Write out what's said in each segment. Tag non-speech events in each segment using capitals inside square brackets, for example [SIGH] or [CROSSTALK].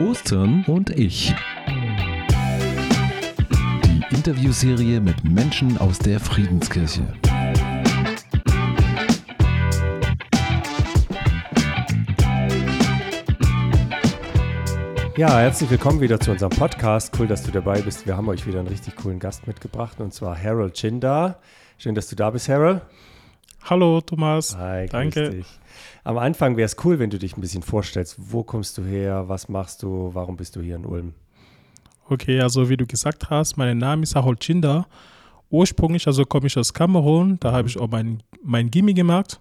Ostern und ich. Die Interviewserie mit Menschen aus der Friedenskirche. Ja, herzlich willkommen wieder zu unserem Podcast. Cool, dass du dabei bist. Wir haben euch wieder einen richtig coolen Gast mitgebracht und zwar Harold Chinder. Schön, dass du da bist, Harold. Hallo Thomas. Hi, Danke. Dich. Am Anfang wäre es cool, wenn du dich ein bisschen vorstellst. Wo kommst du her? Was machst du? Warum bist du hier in Ulm? Okay, also wie du gesagt hast, mein Name ist Harold Chinder. Ursprünglich also komme ich aus Kamerun. Da habe ich auch mein, mein Gimmi gemacht.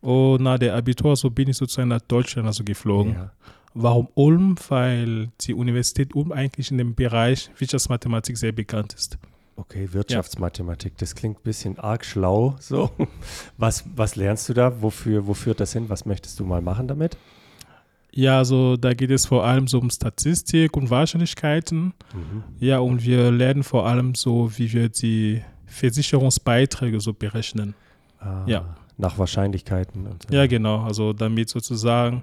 Und nach der Abitur so bin ich sozusagen nach Deutschland also geflogen. Ja. Warum Ulm? Weil die Universität Ulm eigentlich in dem Bereich Wirtschaftsmathematik sehr bekannt ist. Okay, Wirtschaftsmathematik, ja. das klingt ein bisschen arg schlau. So. [LAUGHS] Was, was lernst du da? Wofür, wo führt das hin? Was möchtest du mal machen damit? Ja, also da geht es vor allem so um Statistik und Wahrscheinlichkeiten. Mhm. Ja, und wir lernen vor allem so, wie wir die Versicherungsbeiträge so berechnen. Ah, ja. Nach Wahrscheinlichkeiten. So. Ja, genau. Also damit sozusagen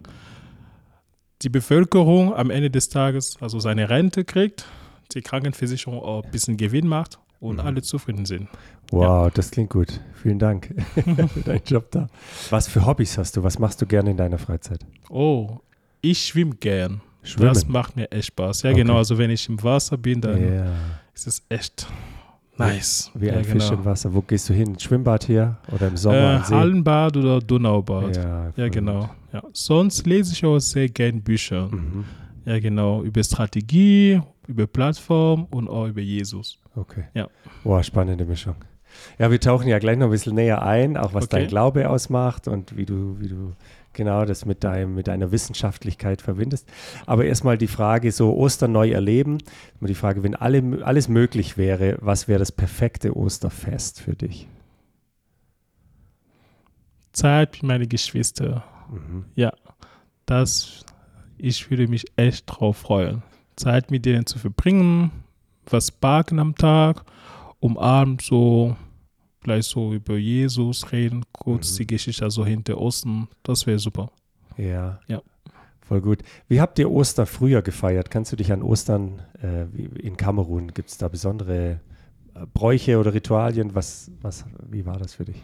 die Bevölkerung am Ende des Tages also seine Rente kriegt, die Krankenversicherung auch ein bisschen Gewinn macht und mhm. alle zufrieden sind. Wow, ja. das klingt gut. Vielen Dank [LAUGHS] für deinen Job da. Was für Hobbys hast du? Was machst du gerne in deiner Freizeit? Oh, ich schwimme gern. Schwimmen. Das macht mir echt Spaß. Ja, okay. genau. Also wenn ich im Wasser bin, dann yeah. ist es echt Nice. Wie ein ja, Fisch genau. im Wasser. Wo gehst du hin? Schwimmbad hier oder im Sommer? Äh, Hallenbad oder Donaubad. Ja, ja genau. Ja. Sonst lese ich auch sehr gerne Bücher. Mhm. Ja, genau. Über Strategie, über Plattform und auch über Jesus. Okay. Ja. Wow, spannende Mischung. Ja, wir tauchen ja gleich noch ein bisschen näher ein, auch was okay. dein Glaube ausmacht und wie du, wie du genau das mit, deinem, mit deiner Wissenschaftlichkeit verbindest. Aber erstmal die Frage, so Ostern neu erleben. Die Frage, wenn alle, alles möglich wäre, was wäre das perfekte Osterfest für dich? Zeit mit meinen Geschwistern. Mhm. Ja, das, ich würde mich echt drauf freuen. Zeit mit denen zu verbringen, was backen am Tag, um abends so gleich so über Jesus reden, kurz mhm. die Geschichte also hinter Osten, das wäre super. Ja. Ja. Voll gut. Wie habt ihr Ostern früher gefeiert? Kannst du dich an Ostern äh, in Kamerun, gibt es da besondere Bräuche oder Ritualien? Was, was, wie war das für dich?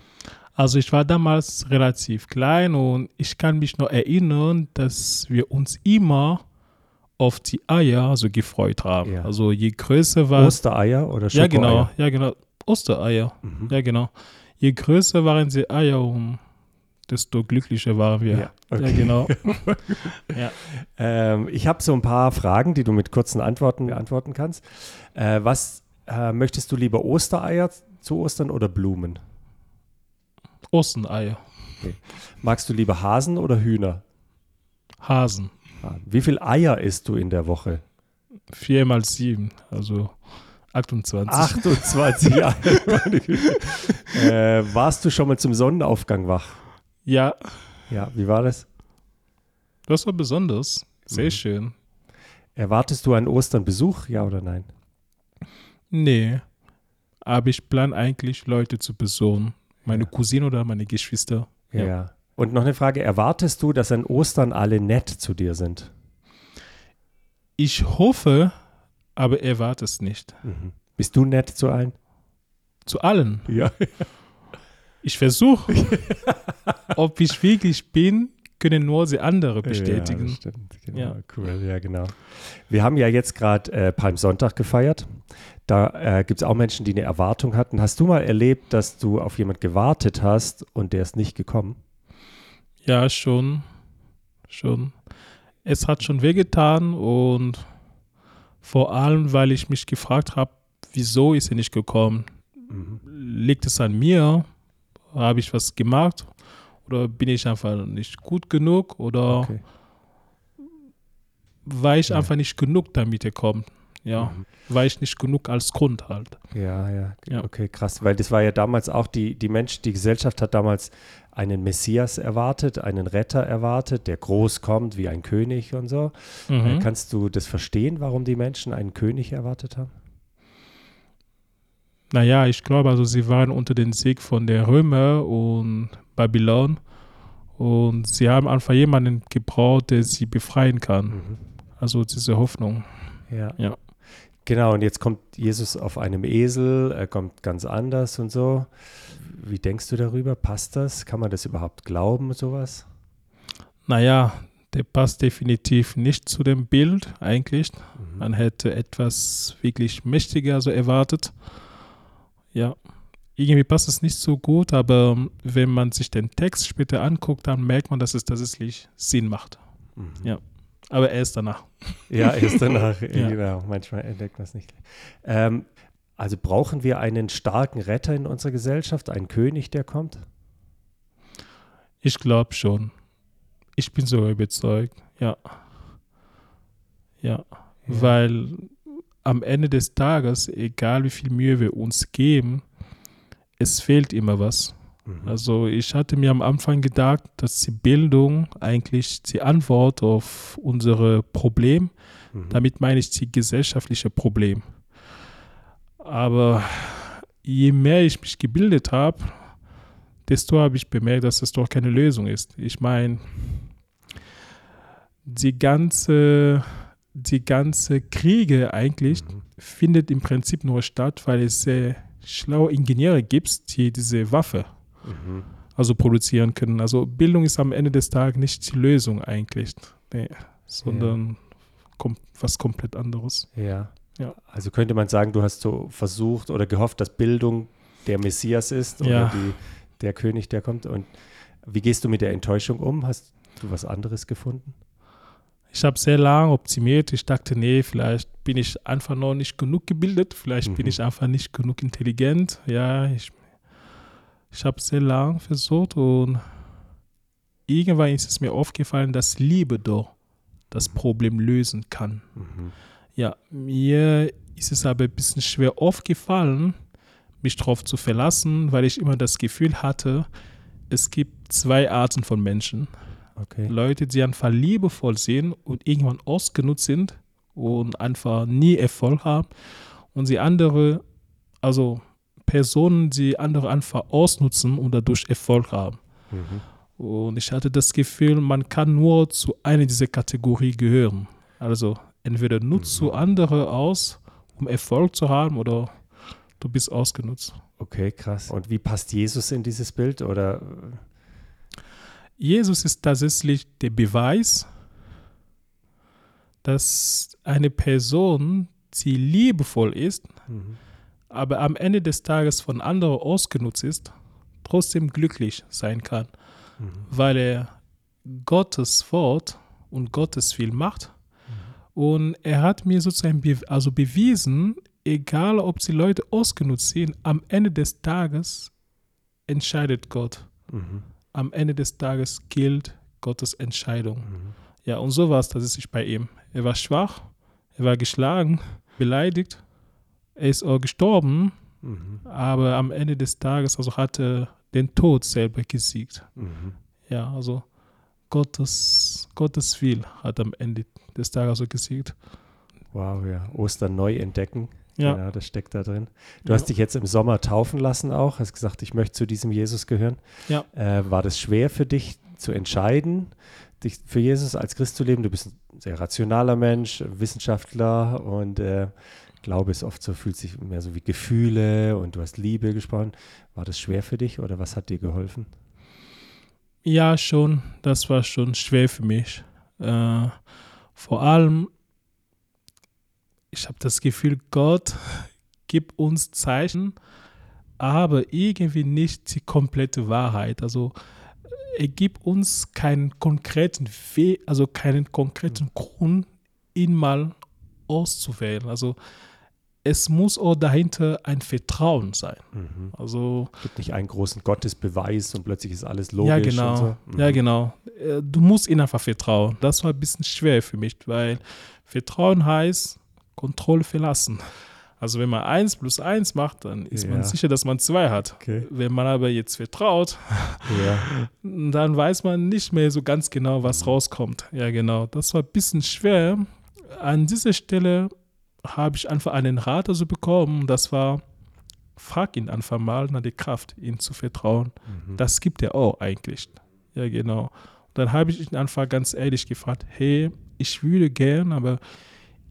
Also ich war damals relativ klein und ich kann mich noch erinnern, dass wir uns immer auf die Eier also gefreut haben. Ja. Also je größer war Ostereier oder Schokoeier? Ja genau, ja genau. Ostereier. Mhm. Ja, genau. Je größer waren die Eier, um desto glücklicher waren wir. Ja, okay. ja genau. [LAUGHS] ja. Ähm, ich habe so ein paar Fragen, die du mit kurzen Antworten beantworten kannst. Äh, was äh, möchtest du lieber Ostereier zu Ostern oder Blumen? Osteneier. Okay. Magst du lieber Hasen oder Hühner? Hasen. Wie viele Eier isst du in der Woche? Vier mal sieben, also 28. 28 Jahre. [LAUGHS] äh, warst du schon mal zum Sonnenaufgang wach? Ja. Ja, wie war das? Das war besonders. Sehr mhm. schön. Erwartest du einen Ostern Besuch, ja oder nein? Nee. Aber ich plane eigentlich, Leute zu besuchen. Meine ja. Cousine oder meine Geschwister. Ja. ja. Und noch eine Frage: Erwartest du, dass an Ostern alle nett zu dir sind? Ich hoffe, aber erwarte es nicht. Mhm. Bist du nett zu allen? Zu allen? Ja. Ich versuche. [LAUGHS] Ob ich wirklich bin, können nur sie andere bestätigen. Ja, stimmt. Genau. Ja. Cool, ja, genau. Wir haben ja jetzt gerade äh, Palmsonntag gefeiert. Da äh, gibt es auch Menschen, die eine Erwartung hatten. Hast du mal erlebt, dass du auf jemand gewartet hast und der ist nicht gekommen? Ja, schon. Schon. Es hat schon wehgetan und vor allem, weil ich mich gefragt habe, wieso ist er nicht gekommen? Mhm. Liegt es an mir? Habe ich was gemacht? Oder bin ich einfach nicht gut genug? Oder okay. war ich ja. einfach nicht genug, damit er kommt? Ja, mhm. war ich nicht genug als Grund halt. Ja, ja, ja, okay, krass. Weil das war ja damals auch die, die Mensch, die Gesellschaft hat damals einen Messias erwartet, einen Retter erwartet, der groß kommt wie ein König und so. Mhm. Äh, kannst du das verstehen, warum die Menschen einen König erwartet haben? Naja, ich glaube, also sie waren unter den Sieg von den Römer und Babylon Und sie haben einfach jemanden gebraucht, der sie befreien kann. Mhm. Also diese Hoffnung. Ja. Ja. Genau, und jetzt kommt Jesus auf einem Esel, er kommt ganz anders und so. Wie denkst du darüber? Passt das? Kann man das überhaupt glauben, sowas? Naja, der passt definitiv nicht zu dem Bild eigentlich. Mhm. Man hätte etwas wirklich Mächtiger so erwartet. Ja, irgendwie passt es nicht so gut, aber wenn man sich den Text später anguckt, dann merkt man, dass es tatsächlich Sinn macht. Mhm. Ja. Aber erst danach. Ja, erst danach. [LAUGHS] Ja. Genau, manchmal entdeckt man es nicht. Ähm, also brauchen wir einen starken Retter in unserer Gesellschaft, einen König, der kommt? Ich glaube schon. Ich bin sogar überzeugt, ja. Ja, Ja. weil am Ende des Tages, egal wie viel Mühe wir uns geben, es fehlt immer was. Mhm. Also ich hatte mir am Anfang gedacht, dass die Bildung eigentlich die Antwort auf unsere Problem, Mhm. damit meine ich die gesellschaftliche Problem. Aber je mehr ich mich gebildet habe, desto habe ich bemerkt, dass es doch keine Lösung ist. Ich meine, die ganze, die ganze Kriege eigentlich Mhm. findet im Prinzip nur statt, weil es sehr schlaue Ingenieure gibt, die diese Waffe Mhm. also produzieren können. Also Bildung ist am Ende des Tages nicht die Lösung eigentlich, nee, sondern kom was komplett anderes. Ja. Ja. Also könnte man sagen, du hast so versucht oder gehofft, dass Bildung der Messias ist oder Ja. die, der König, der kommt. Und wie gehst du mit der Enttäuschung um? Hast du was anderes gefunden? Ich habe sehr lange optimiert. Ich dachte, nee, vielleicht bin ich einfach noch nicht genug gebildet, vielleicht bin Mhm. ich einfach nicht genug intelligent. Ja, ich, ich habe sehr lange versucht und irgendwann ist es mir aufgefallen, dass Liebe doch das Problem lösen kann. Mhm. Ja, mir ist es aber ein bisschen schwer aufgefallen, mich darauf zu verlassen, weil ich immer das Gefühl hatte, es gibt zwei Arten von Menschen. Okay. Leute, die einfach liebevoll sind und irgendwann ausgenutzt sind und einfach nie Erfolg haben. Und die andere, also Personen, die andere einfach ausnutzen und dadurch Erfolg haben. Mhm. Und ich hatte das Gefühl, man kann nur zu einer dieser Kategorie gehören. Also entweder nutzt Mhm. du andere aus, um Erfolg zu haben, oder du bist ausgenutzt. Okay, krass. Und wie passt Jesus in dieses Bild? Oder Jesus ist tatsächlich der Beweis, dass eine Person, die liebevoll ist, mhm. aber am Ende des Tages von anderen ausgenutzt ist, trotzdem glücklich sein kann, Mhm. weil er Gottes Wort und Gottes Will macht. Und er hat mir sozusagen be also bewiesen, egal ob die Leute ausgenutzt sind, am Ende des Tages entscheidet Gott. Am Ende des Tages gilt Gottes Entscheidung. Mhm. Ja, und so war es tatsächlich bei ihm. Er war schwach, er war geschlagen, beleidigt, er ist auch gestorben, Mhm. aber am Ende des Tages also hat er den Tod selber gesiegt. Mhm. Ja, also Gottes, Gottes Will hat am Ende des Tages also gesiegt. Wow, ja. Ostern neu entdecken. Ja. Genau, das steckt da drin. Du Ja. hast dich jetzt im Sommer taufen lassen auch, hast gesagt, ich möchte zu diesem Jesus gehören. Ja. Äh, war das schwer für dich zu entscheiden, dich für Jesus als Christ zu leben? Du bist ein sehr rationaler Mensch, Wissenschaftler und äh, Glaube ist oft so, fühlt sich mehr so wie Gefühle und du hast Liebe gesprochen. War das schwer für dich oder was hat dir geholfen? Ja, schon. Das war schon schwer für mich. Äh, vor allem, ich habe das Gefühl, Gott gibt uns Zeichen, aber irgendwie nicht die komplette Wahrheit. Also er gibt uns keinen konkreten Weg, also keinen konkreten Grund, ihn mal auszuwählen. Also es muss auch dahinter ein Vertrauen sein. Mhm. Also Gibt nicht einen großen Gottesbeweis und plötzlich ist alles logisch. Ja, genau. So. Mhm. Ja, genau. Äh, Du musst ihnen einfach vertrauen. Das war ein bisschen schwer für mich, weil Vertrauen heißt Kontrolle verlassen. Also wenn man eins plus eins macht, dann ist Ja. man sicher, dass man zwei hat. Okay. Wenn man aber jetzt vertraut, Ja. [LAUGHS] dann weiß man nicht mehr so ganz genau, was rauskommt. Ja, genau. Das war ein bisschen schwer. An dieser Stelle habe ich einfach einen Rat also bekommen. Das war, frag ihn einfach mal nach der Kraft, ihm zu vertrauen. Mhm. Das gibt er auch eigentlich. Ja, genau. Dann habe ich ihn einfach ganz ehrlich gefragt, hey, ich würde gern, aber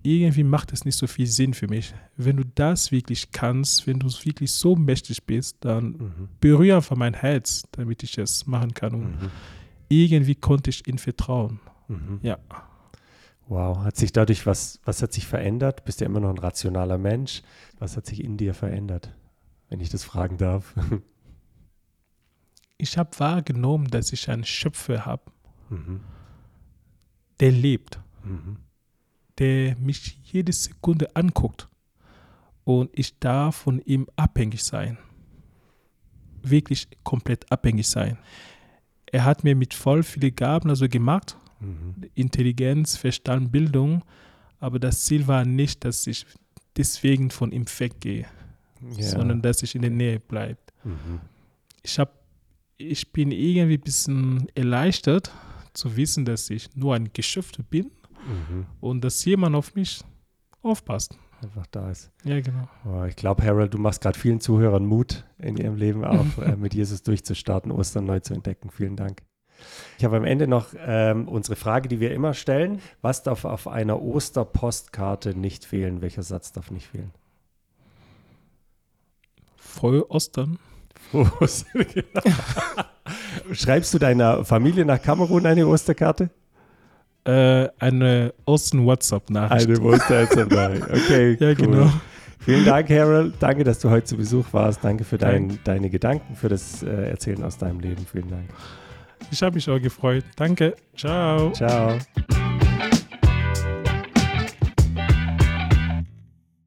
irgendwie macht es nicht so viel Sinn für mich. Wenn du das wirklich kannst, wenn du wirklich so mächtig bist, dann mhm. berühre einfach mein Herz, damit ich es machen kann. Und mhm. irgendwie konnte ich ihm vertrauen. Mhm. Ja. Wow, hat sich dadurch was, was hat sich verändert? Bist du immer noch ein rationaler Mensch? Was hat sich in dir verändert, wenn ich das fragen darf? [LAUGHS] Ich habe wahrgenommen, dass ich einen Schöpfer habe, mhm. der lebt. Der mich jede Sekunde anguckt und ich darf von ihm abhängig sein. Wirklich komplett abhängig sein. Er hat mir mit voll viele Gaben also gemacht, mhm. Intelligenz, Verstand, Bildung, aber das Ziel war nicht, dass ich deswegen von ihm weggehe, ja. sondern dass ich in der Nähe bleibe. Mhm. Ich, ich bin irgendwie ein bisschen erleichtert zu wissen, dass ich nur ein Geschöpf bin mhm. und dass jemand auf mich aufpasst. Einfach da ist. Ja, genau. Oh, ich glaube, Harold, du machst gerade vielen Zuhörern Mut in ihrem Leben auch, [LAUGHS] äh, mit Jesus durchzustarten, Ostern neu zu entdecken. Vielen Dank. Ich habe am Ende noch ähm, unsere Frage, die wir immer stellen. Was darf auf einer Osterpostkarte nicht fehlen? Welcher Satz darf nicht fehlen? Frohe Ostern. Frohe Ostern, [LAUGHS] genau. [LAUGHS] Schreibst du deiner Familie nach Kamerun eine Osterkarte? Äh, eine Osten-WhatsApp-Nachricht. Eine Osten-WhatsApp-Nachricht. [LAUGHS] Okay, ja, cool. genau. Vielen Dank, Harold. Danke, dass du heute zu Besuch warst. Danke für dein, deine Gedanken, für das äh, Erzählen aus deinem Leben. Vielen Dank. Ich habe mich auch gefreut. Danke. Ciao. Ciao.